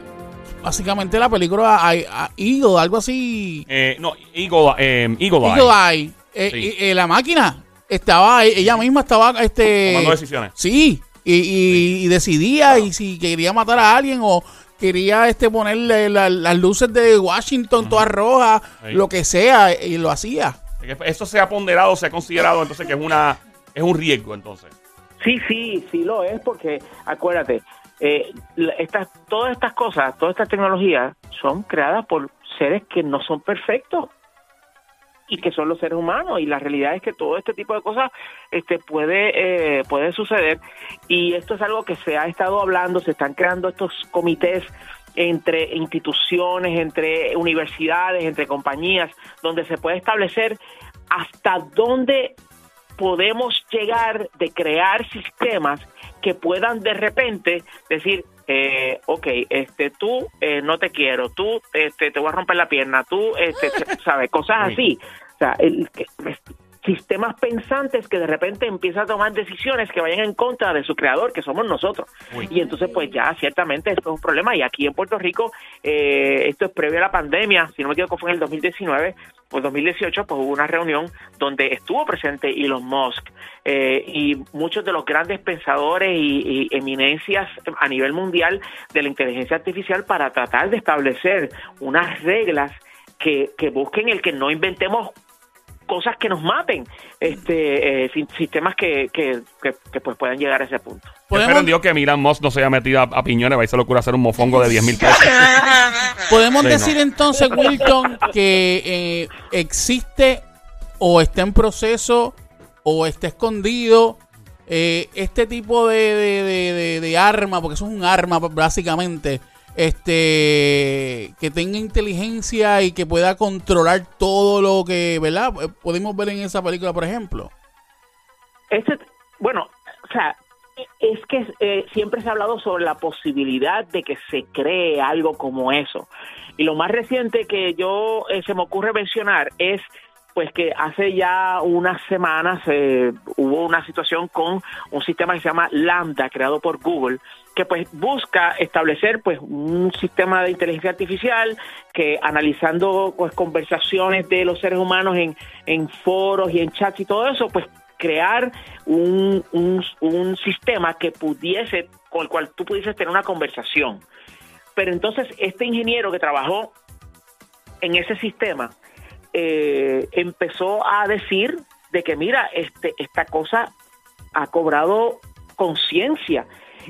básicamente la película a, a Eagle, algo así. Eh, no, Eagle, eh, Eagle Eye. Eagle Eye. Eh, Sí. eh, la máquina estaba. Ella misma estaba. este Tomando decisiones. Sí. Y, y- y decidía y si quería matar a alguien o quería este ponerle la- las luces de Washington todas rojas, lo que sea, y lo hacía. Eso se ha ponderado, se ha considerado entonces que es una es un riesgo entonces. Sí, sí, sí lo es, porque acuérdate, eh, la- estas, todas estas cosas, todas estas tecnologías son creadas por seres que no son perfectos y que son los seres humanos. Y la realidad es que todo este tipo de cosas este puede eh, puede suceder. Y esto es algo que se ha estado hablando se están creando estos comités entre instituciones entre universidades entre compañías donde se puede establecer hasta dónde podemos llegar de crear sistemas que puedan de repente decir, eh, ok, este, tú eh, no te quiero, tú este, te voy a romper la pierna, tú, este, ¿sabes? Cosas así. O sea, el, que- sistemas pensantes que de repente empiezan a tomar decisiones que vayan en contra de su creador, que somos nosotros. Uy. Y entonces, pues ya ciertamente esto es un problema. Y aquí en Puerto Rico, eh, esto es previo a la pandemia, si no me equivoco fue en el 2019 o el 2018, pues hubo una reunión donde estuvo presente Elon Musk eh, y muchos de los grandes pensadores y, y eminencias a nivel mundial de la inteligencia artificial para tratar de establecer unas reglas que, que busquen el que no inventemos cosas que nos maten, este eh, sistemas que, que, que, que, pues puedan llegar a ese punto. Espero en Dios que Miran Moss no se haya metido a, a piñones, va y se le ocurre hacer un mofongo de 10 mil pesos. Podemos Sí, decir no. entonces, Wilton, que eh, existe o está en proceso o está escondido eh, este tipo de, de, de- de- de arma, porque eso es un arma básicamente, este que tenga inteligencia y que pueda controlar todo lo que, ¿verdad? Eh, Podemos ver en esa película, por ejemplo. Este, bueno, o sea, es que eh, siempre se ha hablado sobre la posibilidad de que se cree algo como eso. Y lo más reciente que yo eh, se me ocurre mencionar es pues que hace ya unas semanas eh, hubo una situación con un sistema que se llama Lambda creado por Google que pues busca establecer pues un sistema de inteligencia artificial que analizando pues conversaciones de los seres humanos en, en foros y en chats y todo eso pues crear un, un, sistema que pudiese con el cual tú pudieses tener una conversación. Pero entonces este ingeniero que trabajó en ese sistema eh, empezó a decir de que mira este esta cosa ha cobrado conciencia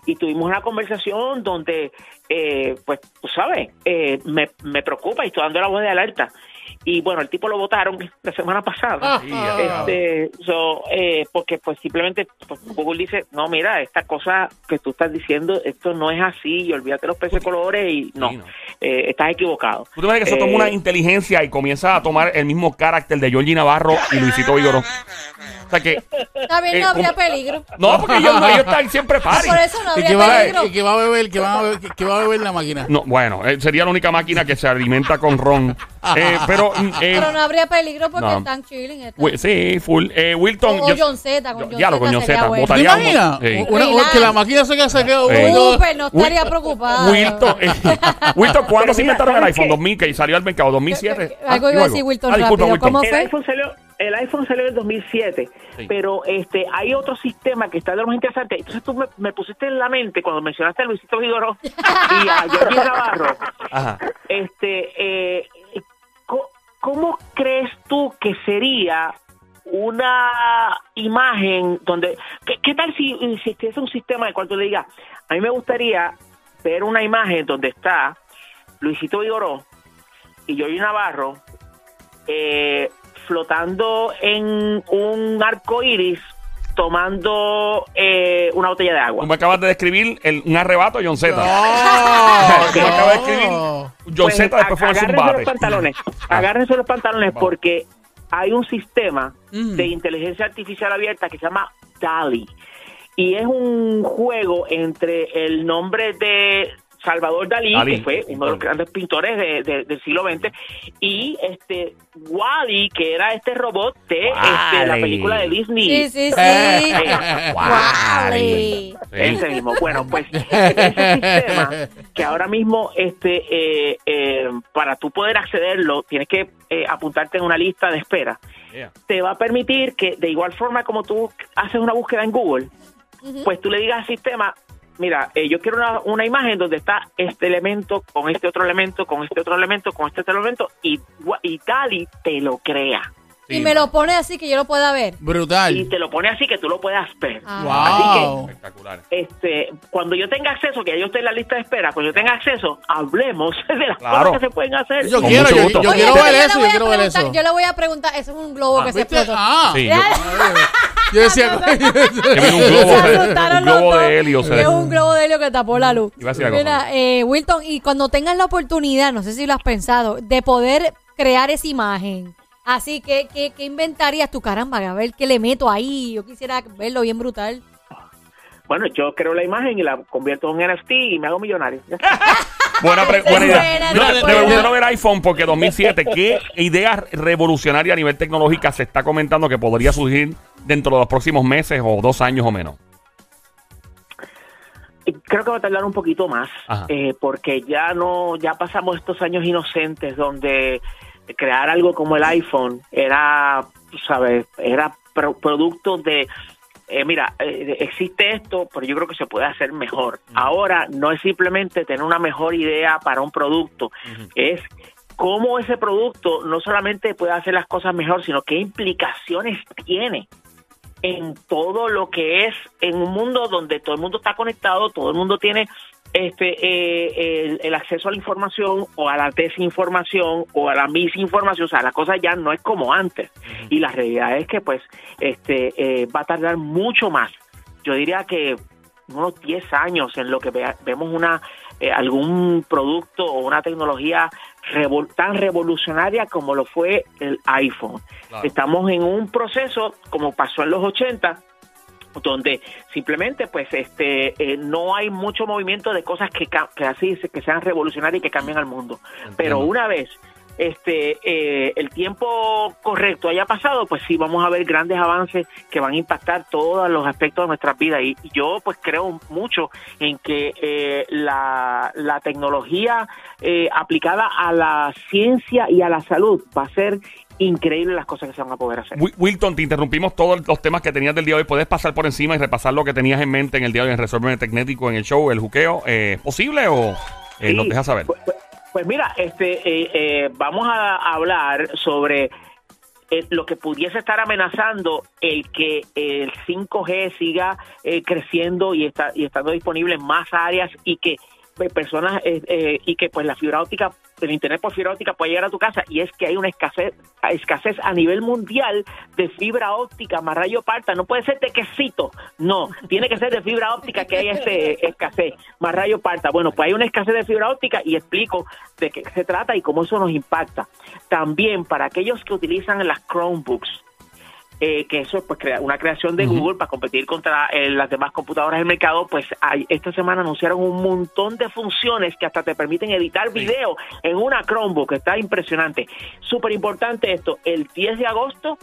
y tuvimos una conversación donde eh, pues tú sabes eh, me, me preocupa y estoy dando la voz de alerta y bueno el tipo lo votaron la semana pasada este so, eh, porque pues simplemente pues, Google dice no mira esta cosa que tú estás diciendo esto no es así y olvídate los peces de colores y no, Sí, no. eh, estás equivocado ¿Tú te imaginas que eso toma Eh, una inteligencia y comienza a tomar el mismo carácter de Georgie Navarro y Luisito Vigoró? O sea que... Está bien, Eh, no habría peligro. No, porque ellos, ellos están siempre party. Por eso no ¿Y habría que va, peligro. y que va a beber? que va a beber, que va a beber la máquina? No, bueno, eh, sería la única máquina que se alimenta con ron. Eh, pero... mm, eh, Pero no habría peligro porque no. están chilling. están- Wi- sí, full. Eh, Wilton... O- yo- John Z, con yo- John diablo, con Z John sería Z. bueno. ¿Te imaginas? Sí. Una- que la máquina se quede se quede Eh. uno- Súper, no estaría Wil- preocupada. Wilton, eh, Wilton, ¿cuándo Pero se mira, inventaron el ¿sabes iPhone? qué? 2000, que salió al mercado, 2007. Algo Ah, iba a decir Wilton Ah, disculpa, rápido. ¿Cómo el fue? iPhone salió el iPhone salió en el 2007 Sí. pero este hay otro sistema que está de lo más interesante entonces tú me, me pusiste en la mente cuando mencionaste a Luisito Vigoró y a Jorge Navarro Ajá. este eh, ¿cómo crees tú que sería una imagen donde qué, qué tal si si existiese un sistema el cual tú le digas a mí me gustaría ver una imagen donde está Luisito Vigoró y Jorge Navarro eh, flotando en un arco iris tomando eh, una botella de agua Tú me acabas de describir el- un arrebato John Z. No, Tú me acabas de escribir no. John Pues, Z después fue un agárrense zumbate. los pantalones, agárrense los pantalones Vamos. porque hay un sistema Mm. de inteligencia artificial abierta que se llama DALI y es un juego entre el nombre de Salvador Dalí, Dalí, que fue uno de los grandes pintores de- de- del siglo XX, y este Wally, que era este robot de este, la película de Disney. Sí, sí, sí. Wall-E. Sí. Ese mismo. Bueno, pues ese sistema que ahora mismo, este, eh, eh, para tú poder accederlo, tienes que eh, apuntarte en una lista de espera. Yeah. Te va a permitir que, de igual forma como tú haces una búsqueda en Google, pues tú le digas al sistema, mira, eh, yo quiero una, una imagen donde está este elemento con este otro elemento, con este otro elemento, con este otro elemento, y, y Dali te lo crea. Sí, y me lo pone así que yo lo pueda ver. y Brutal. te lo pone así que tú lo puedas ver. Ah. Wow. Espectacular. Este, cuando yo tenga acceso, que ya yo estoy en la lista de espera, cuando yo tenga acceso, hablemos de las Claro. cosas que se pueden hacer. Yo Con quiero, yo, yo Oye, quiero ver le eso, voy yo a quiero ver preguntar- eso. Yo le voy a preguntar, eso es un globo que se explotó. Ah. Sí, yo- Yo decía, Que un globo, un globo de helio. Es un globo de helio que tapó la luz. Iba a decir algo, Mira, eh, Wilton, y cuando tengas la oportunidad, no sé si lo has pensado, de poder crear esa imagen. Así que, ¿qué, qué inventarías tú? Caramba, a ver qué le meto ahí. Yo quisiera verlo bien brutal. Bueno, yo creo la imagen y la convierto en NFT y me hago millonario. Buena, pre- buena idea. buena. gustaría ver iPhone porque 2007, ¿qué idea revolucionaria a nivel tecnológica se está comentando que podría surgir dentro de los próximos meses o dos años o menos? Creo que va a tardar un poquito más, eh, porque ya no, ya pasamos estos años inocentes donde crear algo como el iPhone era, sabes, era pro- producto de, eh, mira, eh, existe esto, pero yo creo que se puede hacer mejor. Ahora no es simplemente tener una mejor idea para un producto, es cómo ese producto no solamente puede hacer las cosas mejor, sino qué implicaciones tiene en todo lo que es en un mundo donde todo el mundo está conectado, todo el mundo tiene este eh, el, el acceso a la información o a la desinformación o a la misinformación, o sea, la cosa ya no es como antes. Y la realidad es que pues este eh, va a tardar mucho más. Yo diría que unos 10 años en lo que vea- vemos una eh, algún producto o una tecnología revol- tan revolucionaria como lo fue el iPhone. Claro. Estamos en un proceso como pasó en los 80 donde simplemente pues este eh, no hay mucho movimiento de cosas que, que así que sean revolucionarias y que cambien al mundo. Pero una vez este eh, el tiempo correcto haya pasado, pues sí vamos a ver grandes avances que van a impactar todos los aspectos de nuestras vidas. Y, y yo pues creo mucho en que eh, la, la tecnología eh, aplicada a la ciencia y a la salud va a ser increíble las cosas que se van a poder hacer. Wi- Wilton, te interrumpimos todos los temas que tenías del día de hoy. ¿Puedes pasar por encima y repasar lo que tenías en mente en el día de hoy en Resuelve Tecnético en el show, el juqueo? Eh, ¿Es posible o eh, Sí, nos dejas saber? Pues, pues- mira, este, eh, eh, vamos a hablar sobre eh, lo que pudiese estar amenazando el que el 5G siga eh, creciendo y está y estando disponible en más áreas y que eh, personas eh, y que pues la fibra óptica el internet por fibra óptica puede llegar a tu casa. Y es que hay una escasez escasez a nivel mundial de fibra óptica más rayo parta. No puede ser de quesito. No tiene que ser de fibra óptica que hay este escasez más rayo parta. Bueno pues hay una escasez de fibra óptica y explico de qué se trata y cómo eso nos impacta. También para aquellos que utilizan las Chromebooks eh, que eso es pues crea- una creación de Google para competir contra eh, las demás computadoras del mercado, pues hay- esta semana anunciaron un montón de funciones que hasta te permiten editar video en una Chromebook, está impresionante. Súper importante esto, el 10 de agosto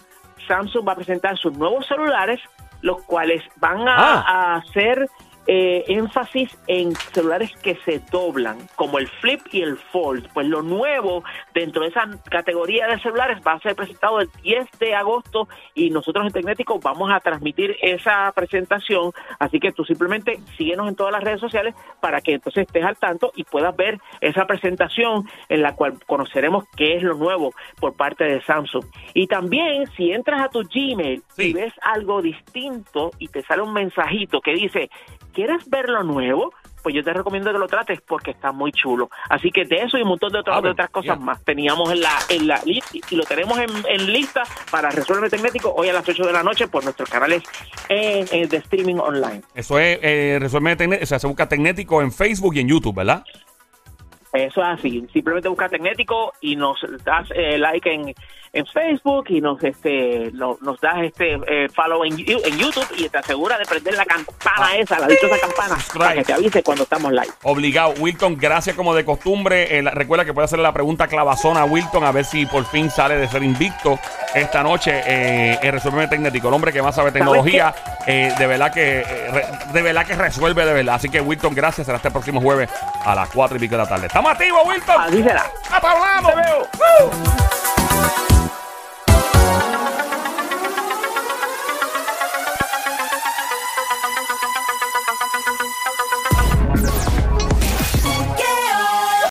Samsung va a presentar sus nuevos celulares, los cuales van a, Ah. a hacer eh, énfasis en celulares que se doblan, como el Flip y el Fold. Pues lo nuevo dentro de esa categoría de celulares va a ser presentado el 10 de agosto y nosotros en Tecnético vamos a transmitir esa presentación. Así que tú simplemente síguenos en todas las redes sociales para que entonces estés al tanto y puedas ver esa presentación en la cual conoceremos qué es lo nuevo por parte de Samsung. Y también si entras a tu Gmail Sí. y ves algo distinto y te sale un mensajito que dice, ¿quieres ver lo nuevo? Pues yo te recomiendo que lo trates porque está muy chulo. Así que de eso y un montón de, otras- Ah, de otras cosas más teníamos en la, en la lista y lo tenemos en, en lista para Resuelve Tecnético hoy a las 8 de la noche por nuestros canales en, en- de streaming online. Eso es eh, Resuelve Tecnético, o sea, se busca Tecnético en Facebook y en YouTube, ¿verdad? Eso es así. Simplemente busca Tecnético y nos das eh, like en, en Facebook y nos este no- nos das este eh, follow en, YouTube y te asegura de prender la campana Ah. esa, la dichosa campana, para que te avise cuando estamos live. Obligado. Wilton, gracias como de costumbre. Eh, la- recuerda que puede hacerle la pregunta clavazona a Wilton a ver si por fin sale de ser invicto esta noche eh, en Resuelve Tecnético. El hombre que más sabe tecnología, de verdad que de verdad que resuelve de verdad. Así que Wilton, gracias. Será este próximo jueves a las 4 y pico de la tarde. ¡Estamos activos, Wilton! Así será. ¡Hasta veo.